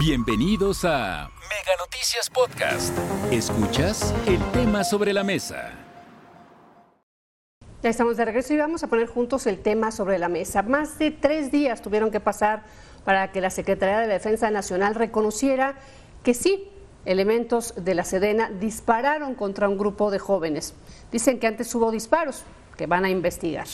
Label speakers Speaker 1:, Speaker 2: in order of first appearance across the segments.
Speaker 1: Bienvenidos a Mega Noticias Podcast. Escuchas el tema sobre la mesa.
Speaker 2: Ya estamos de regreso y vamos a poner juntos el tema sobre la mesa. Más de tres días tuvieron que pasar para que la Secretaría de la Defensa Nacional reconociera que sí, elementos de la Sedena dispararon contra un grupo de jóvenes. Dicen que antes hubo disparos, que van a investigar.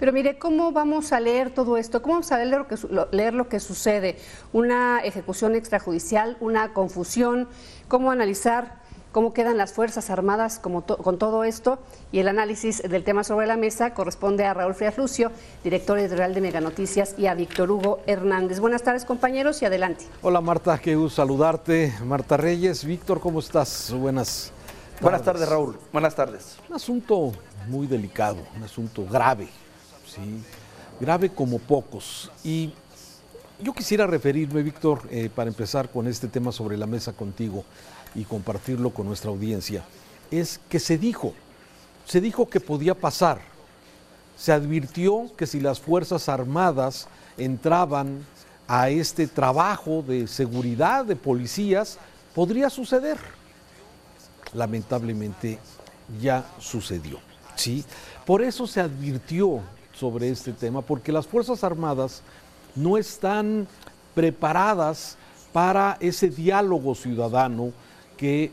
Speaker 2: Pero mire, ¿cómo vamos a leer todo esto? ¿Cómo vamos a leer lo que, sucede? Una ejecución extrajudicial, una confusión, ¿cómo analizar cómo quedan las Fuerzas Armadas con todo esto? Y el análisis del tema sobre la mesa corresponde a Raúl Frías Lucio, director editorial de Mega Noticias, y a Víctor Hugo Hernández. Buenas tardes, compañeros, y adelante.
Speaker 3: Hola, Marta, qué gusto saludarte. Marta Reyes, Víctor, ¿cómo estás? Buenas.
Speaker 4: Buenas tardes, Raúl. Buenas tardes.
Speaker 3: Un asunto muy delicado, un asunto grave grave como pocos. Y yo quisiera referirme, Víctor, eh, para empezar con este tema sobre la mesa contigo y compartirlo con nuestra audiencia, es que se dijo, se dijo que podía pasar. Se advirtió que si las Fuerzas Armadas entraban a este trabajo de seguridad de policías, podría suceder. Lamentablemente ya sucedió. ¿sí? Por eso se advirtió sobre este tema, porque las Fuerzas Armadas no están preparadas para ese diálogo ciudadano que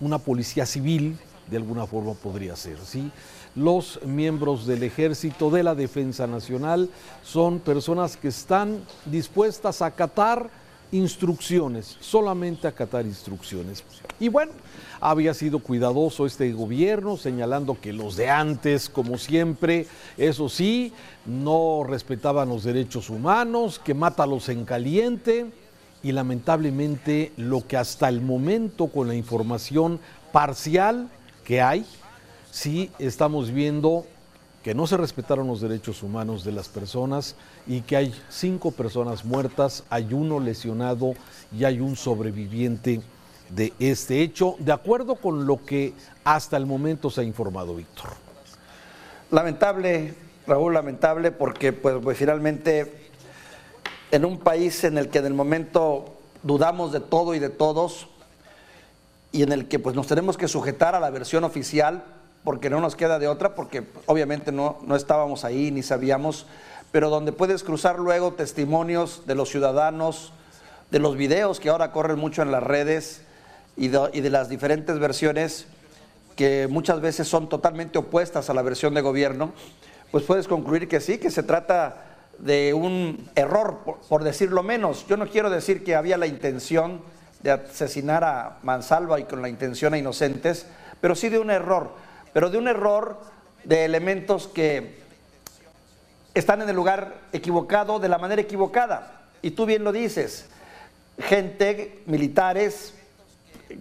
Speaker 3: una policía civil de alguna forma podría ser. ¿sí? Los miembros del ejército de la Defensa Nacional son personas que están dispuestas a acatar instrucciones, solamente acatar instrucciones. Y bueno, había sido cuidadoso este gobierno, señalando que los de antes, como siempre, eso sí, no respetaban los derechos humanos, que mátalos en caliente, y lamentablemente lo que hasta el momento, con la información parcial que hay, sí estamos viendo que no se respetaron los derechos humanos de las personas y que hay cinco personas muertas, hay uno lesionado y hay un sobreviviente de este hecho, de acuerdo con lo que hasta el momento se ha informado, Víctor.
Speaker 4: Lamentable, Raúl, lamentable, porque pues, pues, finalmente en un país en el que en el momento dudamos de todo y de todos, y en el que pues nos tenemos que sujetar a la versión oficial, porque no nos queda de otra, porque obviamente no, no estábamos ahí ni sabíamos, pero donde puedes cruzar luego testimonios de los ciudadanos, de los videos que ahora corren mucho en las redes, y de, las diferentes versiones que muchas veces son totalmente opuestas a la versión de gobierno, pues puedes concluir que sí, que se trata de un error, por, decirlo menos. Yo no quiero decir que había la intención de asesinar a Mansalva y con la intención a inocentes, pero sí de un error, pero de un error de elementos que están en el lugar equivocado, de la manera equivocada. Y tú bien lo dices, gente, militares,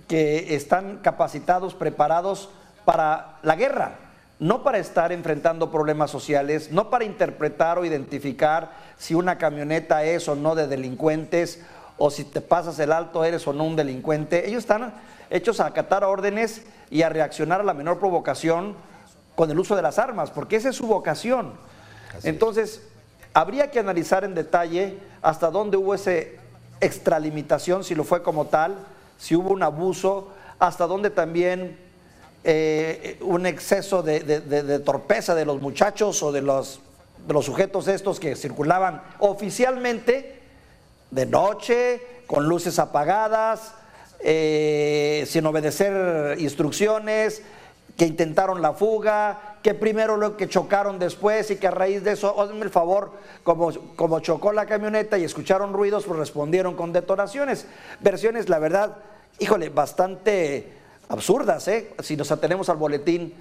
Speaker 4: que están capacitados, preparados para la guerra, no para estar enfrentando problemas sociales, no para interpretar o identificar si una camioneta es o no de delincuentes o si te pasas el alto eres o no un delincuente. Ellos están hechos a acatar órdenes y a reaccionar a la menor provocación con el uso de las armas, porque esa es su vocación. Entonces, habría que analizar en detalle hasta dónde hubo esa extralimitación, si lo fue como tal, si hubo un abuso, hasta dónde también eh, un exceso de, torpeza de los muchachos o de los, de los sujetos estos que circulaban oficialmente de noche, con luces apagadas, eh, sin obedecer instrucciones, que intentaron la fuga, que primero lo que chocaron después y que a raíz de eso, hazme el favor, como, como chocó la camioneta y escucharon ruidos, pues respondieron con detonaciones. Versiones, la verdad, híjole, bastante absurdas, ¿eh? si nos atenemos al boletín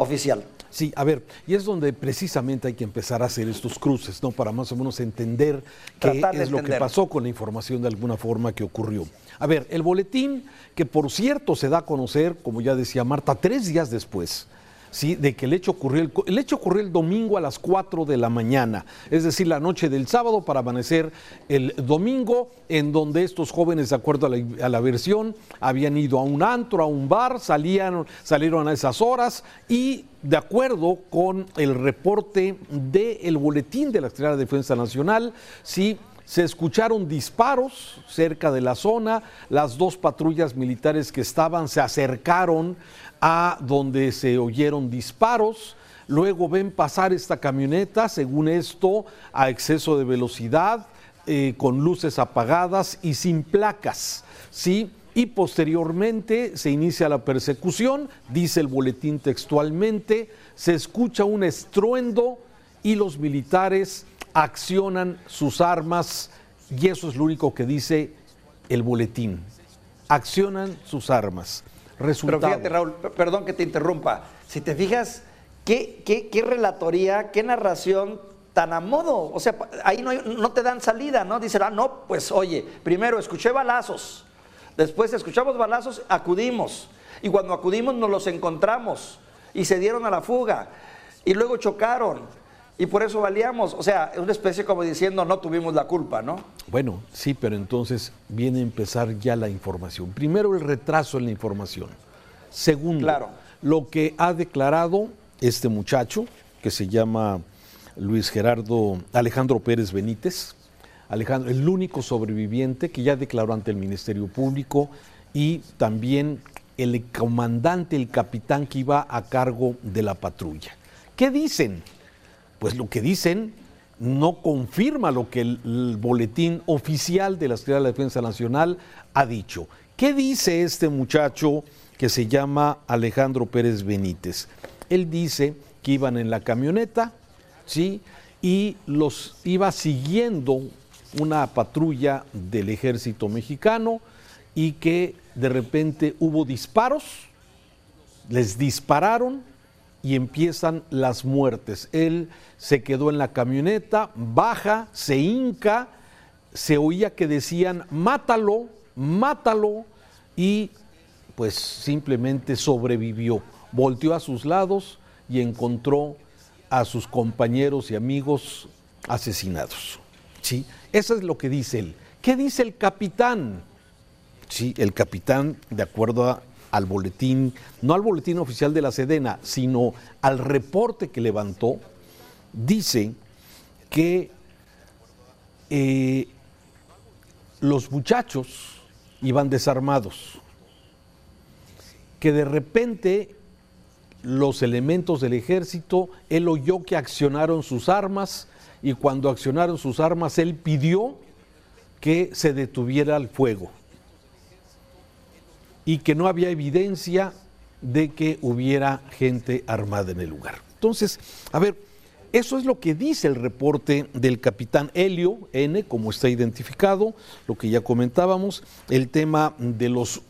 Speaker 4: oficial.
Speaker 3: Sí, a ver, y es donde precisamente hay que empezar a hacer estos cruces, ¿no? Para más o menos entender qué es lo que pasó con la información de alguna forma que ocurrió. A ver, el boletín, que por cierto se da a conocer, como ya decía Marta, tres días después ¿sí? de que el hecho ocurrió el, hecho ocurrió el domingo a las 4 de la mañana, es decir, la noche del sábado para amanecer el domingo, en donde estos jóvenes, de acuerdo a la, versión, habían ido a un antro, a un bar, salían, salieron a esas horas y de acuerdo con el reporte del boletín de la Secretaría de Defensa Nacional, sí se escucharon disparos cerca de la zona, las dos patrullas militares que estaban se acercaron a donde se oyeron disparos, luego ven pasar esta camioneta, según esto, a exceso de velocidad, eh, con luces apagadas y sin placas, ¿sí? Y posteriormente se inicia la persecución, dice el boletín textualmente, se escucha un estruendo y los militares accionan sus armas y eso es lo único que dice el boletín. Accionan sus armas.
Speaker 4: Resultado. Pero fíjate, Raúl, perdón que te interrumpa. Si te fijas, ¿qué, qué, relatoría, qué narración tan a modo? O sea, ahí no, no te dan salida, ¿no? Dicen, ah, no, pues oye, primero escuché balazos, después escuchamos balazos, acudimos. Y cuando acudimos nos los encontramos y se dieron a la fuga. Y luego chocaron y por eso valíamos. O sea, es una especie como diciendo no tuvimos la culpa, ¿no?
Speaker 3: Bueno, sí, pero entonces viene a empezar ya la información. Primero el retraso en la información. Segundo, lo que ha declarado este muchacho, que se llama Luis Gerardo Alejandro Pérez Benítez, Alejandro, el único sobreviviente que ya declaró ante el Ministerio Público y también el comandante, el capitán que iba a cargo de la patrulla. ¿Qué dicen? Pues lo que dicen no confirma lo que el, boletín oficial de la Secretaría de la Defensa Nacional ha dicho. ¿Qué dice este muchacho que se llama Alejandro Pérez Benítez? Él dice que iban en la camioneta, ¿sí? Y los iba siguiendo una patrulla del ejército mexicano y que de repente hubo disparos, les dispararon y empiezan las muertes. Él se quedó en la camioneta, baja, se hinca, se oía que decían, mátalo, mátalo, y pues simplemente sobrevivió. Volteó a sus lados y encontró a sus compañeros y amigos asesinados. ¿Sí? Eso es lo que dice él. ¿Qué dice el capitán? Sí, el capitán, de acuerdo a al boletín, no al boletín oficial de la Sedena, sino al reporte que levantó, dice que eh, los muchachos iban desarmados, que de repente los elementos del ejército, él oyó que accionaron sus armas y cuando accionaron sus armas, él pidió que se detuviera el fuego y que no había evidencia de que hubiera gente armada en el lugar. Entonces, a ver, eso es lo que dice el reporte del capitán Helio N, como está identificado, lo que ya comentábamos, el tema de los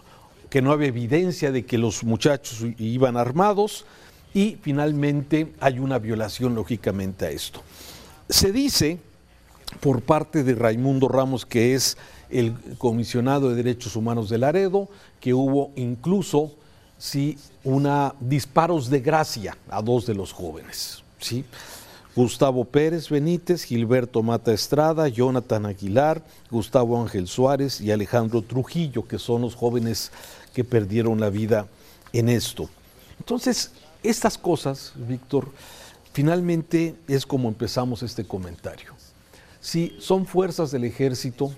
Speaker 3: que no había evidencia de que los muchachos iban armados y finalmente hay una violación lógicamente a esto. Se dice por parte de Raimundo Ramos, que es el comisionado de Derechos Humanos de Laredo, que hubo incluso sí, una disparos de gracia a dos de los jóvenes. ¿sí? Gustavo Pérez Benítez, Gilberto Mata Estrada, Jonathan Aguilar, Gustavo Ángel Suárez y Alejandro Trujillo, que son los jóvenes que perdieron la vida en esto. Entonces, estas cosas, Víctor, finalmente es como empezamos este comentario. Si son fuerzas del ejército,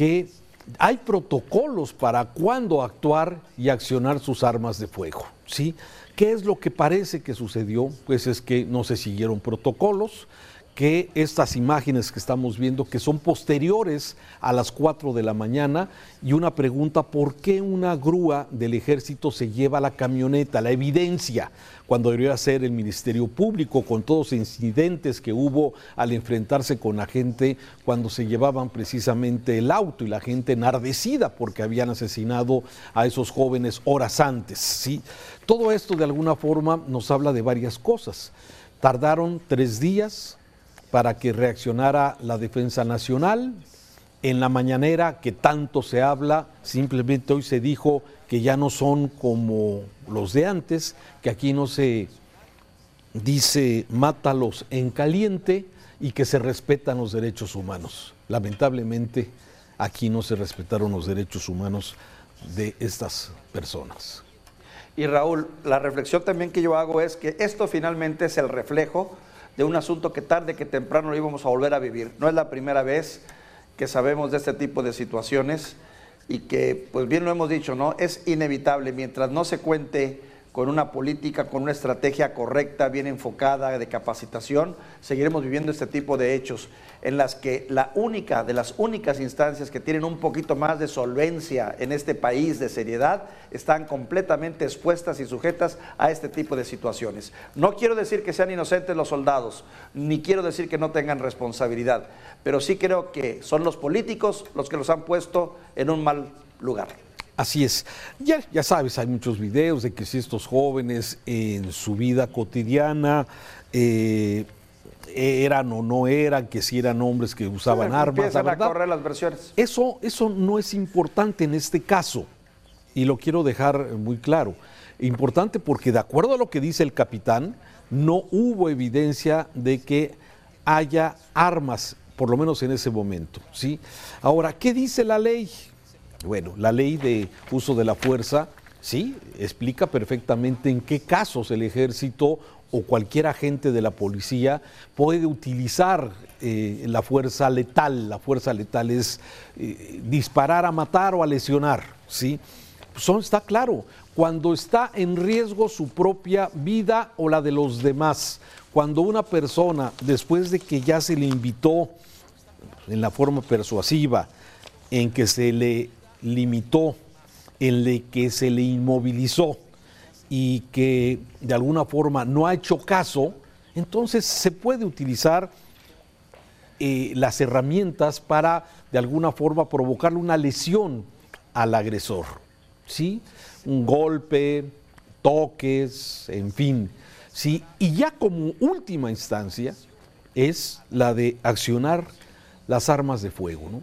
Speaker 3: que hay protocolos para cuándo actuar y accionar sus armas de fuego. ¿sí? ¿Qué es lo que parece que sucedió? Pues es que no se siguieron protocolos, que estas imágenes que estamos viendo, que son posteriores a las 4 de la mañana, y una pregunta, ¿por qué una grúa del ejército se lleva la camioneta, la evidencia, cuando debería ser el Ministerio Público, con todos los incidentes que hubo al enfrentarse con la gente cuando se llevaban precisamente el auto y la gente enardecida porque habían asesinado a esos jóvenes horas antes? ¿sí? Todo esto de alguna forma nos habla de varias cosas. Tardaron tres días, para que reaccionara la defensa nacional. En la mañanera que tanto se habla, simplemente hoy se dijo que ya no son como los de antes, que aquí no se dice mátalos en caliente y que se respetan los derechos humanos. Lamentablemente aquí no se respetaron los derechos humanos de estas personas.
Speaker 4: Y Raúl, la reflexión también que yo hago es que esto finalmente es el reflejo de un asunto que tarde que temprano lo íbamos a volver a vivir. No es la primera vez que sabemos de este tipo de situaciones y que, pues bien lo hemos dicho, ¿no? Es inevitable, mientras no se cuente con una política, con una estrategia correcta, bien enfocada de capacitación, seguiremos viviendo este tipo de hechos en las que la única de las únicas instancias que tienen un poquito más de solvencia en este país de seriedad están completamente expuestas y sujetas a este tipo de situaciones. No quiero decir que sean inocentes los soldados, ni quiero decir que no tengan responsabilidad, pero sí creo que son los políticos los que los han puesto en un mal lugar.
Speaker 3: Así es. Ya, ya sabes, hay muchos videos de que si estos jóvenes en su vida cotidiana eh, eran o no eran, que si eran hombres que usaban armas.
Speaker 4: Empiezan a correr las versiones.
Speaker 3: Eso, eso no es importante en este caso, y lo quiero dejar muy claro. Importante porque de acuerdo a lo que dice el capitán, no hubo evidencia de que haya armas, por lo menos en ese momento. ¿sí? Ahora, ¿qué dice la ley? Bueno, la ley de uso de la fuerza, sí, explica perfectamente en qué casos el ejército o cualquier agente de la policía puede utilizar eh, la fuerza letal. La fuerza letal es eh, disparar a matar o a lesionar, ¿sí? Son, está claro, cuando está en riesgo su propia vida o la de los demás, cuando una persona, después de que ya se le invitó en la forma persuasiva, en que se le limitó, en el que se le inmovilizó y que de alguna forma no ha hecho caso, entonces se puede utilizar eh, las herramientas para de alguna forma provocarle una lesión al agresor. ¿sí? Un golpe, toques, en fin. ¿sí? Y ya como última instancia es la de accionar las armas de fuego. ¿no?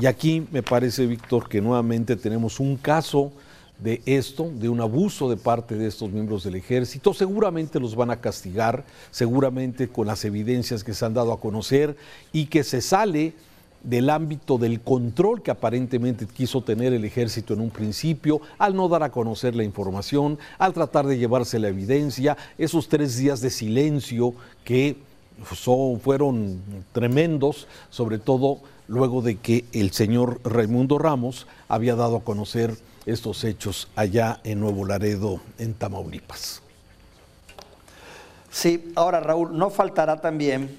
Speaker 3: Y aquí me parece, Víctor, que nuevamente tenemos un caso de esto, de un abuso de parte de estos miembros del ejército. Seguramente los van a castigar, seguramente con las evidencias que se han dado a conocer y que se sale del ámbito del control que aparentemente quiso tener el ejército en un principio, al no dar a conocer la información, al tratar de llevarse la evidencia, esos tres días de silencio que son, fueron tremendos, sobre todo luego de que el señor Raimundo Ramos había dado a conocer estos hechos allá en Nuevo Laredo, en Tamaulipas.
Speaker 4: Sí, ahora Raúl, no faltará también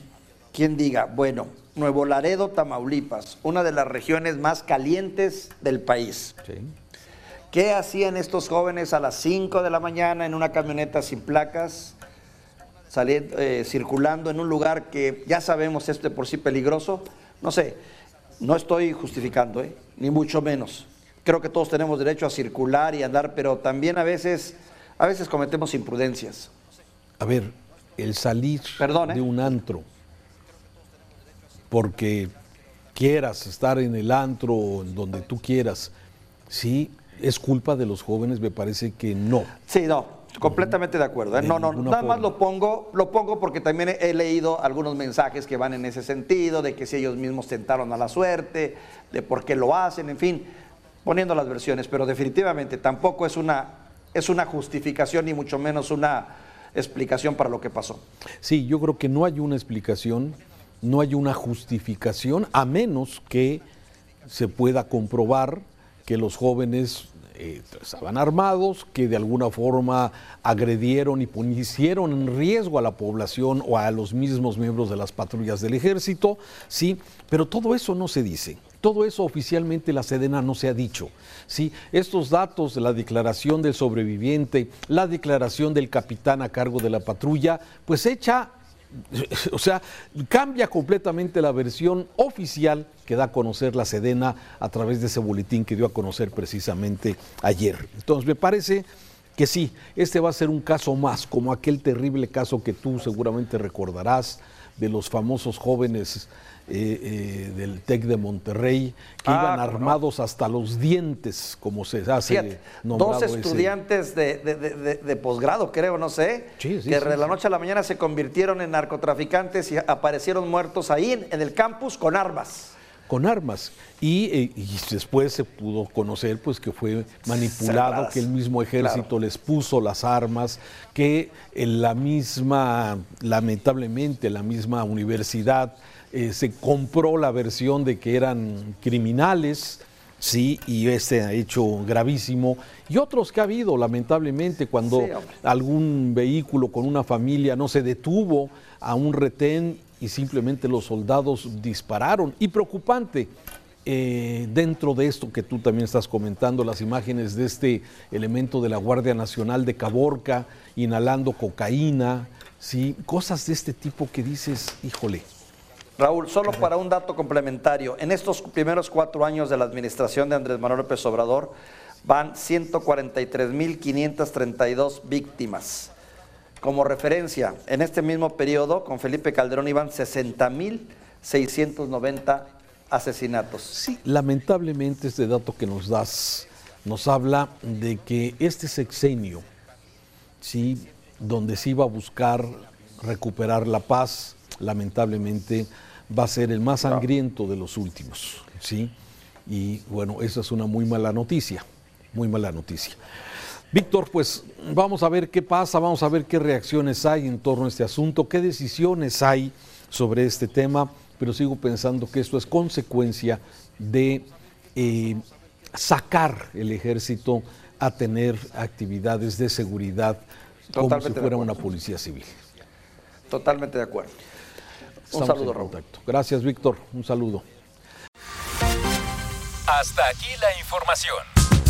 Speaker 4: quien diga, bueno, Nuevo Laredo, Tamaulipas, una de las regiones más calientes del país. ¿Qué hacían estos jóvenes a las 5 de la mañana en una camioneta sin placas, saliendo, eh, circulando en un lugar que ya sabemos es de por sí peligroso? No sé, no estoy justificando, ¿eh? ni mucho menos. Creo que todos tenemos derecho a circular y andar, pero también a veces, a veces cometemos imprudencias.
Speaker 3: A ver, el salir
Speaker 4: ¿eh?
Speaker 3: de un antro, porque quieras estar en el antro o en donde tú quieras, sí, es culpa de los jóvenes, me parece que no.
Speaker 4: Sí, no, completamente de acuerdo. ¿eh? No, no, nada más lo pongo, lo pongo porque también he leído algunos mensajes que van en ese sentido, de que si ellos mismos tentaron a la suerte, de por qué lo hacen, en fin, poniendo las versiones, pero definitivamente tampoco es una, es una justificación ni mucho menos una explicación para lo que pasó.
Speaker 3: Sí, yo creo que no hay una explicación, no hay una justificación, a menos que se pueda comprobar que los jóvenes eh, estaban armados, que de alguna forma agredieron y pusieron en riesgo a la población o a los mismos miembros de las patrullas del ejército, sí, pero todo eso no se dice. Todo eso oficialmente la Sedena no se ha dicho. ¿sí? Estos datos la declaración del sobreviviente, la declaración del capitán a cargo de la patrulla, pues echa o sea, cambia completamente la versión oficial que da a conocer la Sedena a través de ese boletín que dio a conocer precisamente ayer. Entonces, me parece que sí, este va a ser un caso más, como aquel terrible caso que tú seguramente recordarás de los famosos jóvenes eh, eh, del TEC de Monterrey, que
Speaker 4: Ah,
Speaker 3: iban
Speaker 4: no.
Speaker 3: armados hasta los dientes, como se hace
Speaker 4: Fíjate, dos estudiantes de, de- de- de- de posgrado, creo, no sé,
Speaker 3: Sí, sí,
Speaker 4: que
Speaker 3: sí,
Speaker 4: de la noche a la mañana se convirtieron en narcotraficantes y aparecieron muertos ahí en, en el campus con armas.
Speaker 3: Con armas y, eh, y después se pudo conocer pues que fue manipulado
Speaker 4: Cerradas.
Speaker 3: que el mismo ejército les puso las armas que en la misma lamentablemente la misma universidad eh, se compró la versión de que eran criminales, sí, y este ha hecho gravísimo. Y otros que ha habido, lamentablemente, cuando algún vehículo con una familia no se detuvo a un retén y simplemente los soldados dispararon. Y preocupante, eh, dentro de esto que tú también estás comentando, las imágenes de este elemento de la Guardia Nacional de Caborca inhalando cocaína, ¿sí? cosas de este tipo que dices, híjole.
Speaker 4: Raúl, solo para un dato complementario, en estos primeros cuatro años de la administración de Andrés Manuel López Obrador van 143.532 víctimas. Como referencia, en este mismo periodo, con Felipe Calderón iban 60.690 asesinatos.
Speaker 3: Sí, lamentablemente este dato que nos das nos habla de que este sexenio, sí, donde se iba a buscar recuperar la paz, lamentablemente va a ser el más sangriento de los últimos, sí. Y bueno, esa es una muy mala noticia, muy mala noticia. Víctor, pues vamos a ver qué pasa, vamos a ver qué reacciones hay en torno a este asunto, qué decisiones hay sobre este tema pero sigo pensando que esto es consecuencia de eh, sacar el ejército a tener actividades de seguridad como si fuera una policía civil.
Speaker 4: Totalmente de acuerdo. Un saludo, Raúl.
Speaker 3: Gracias, Víctor. Un saludo.
Speaker 1: Hasta aquí la información.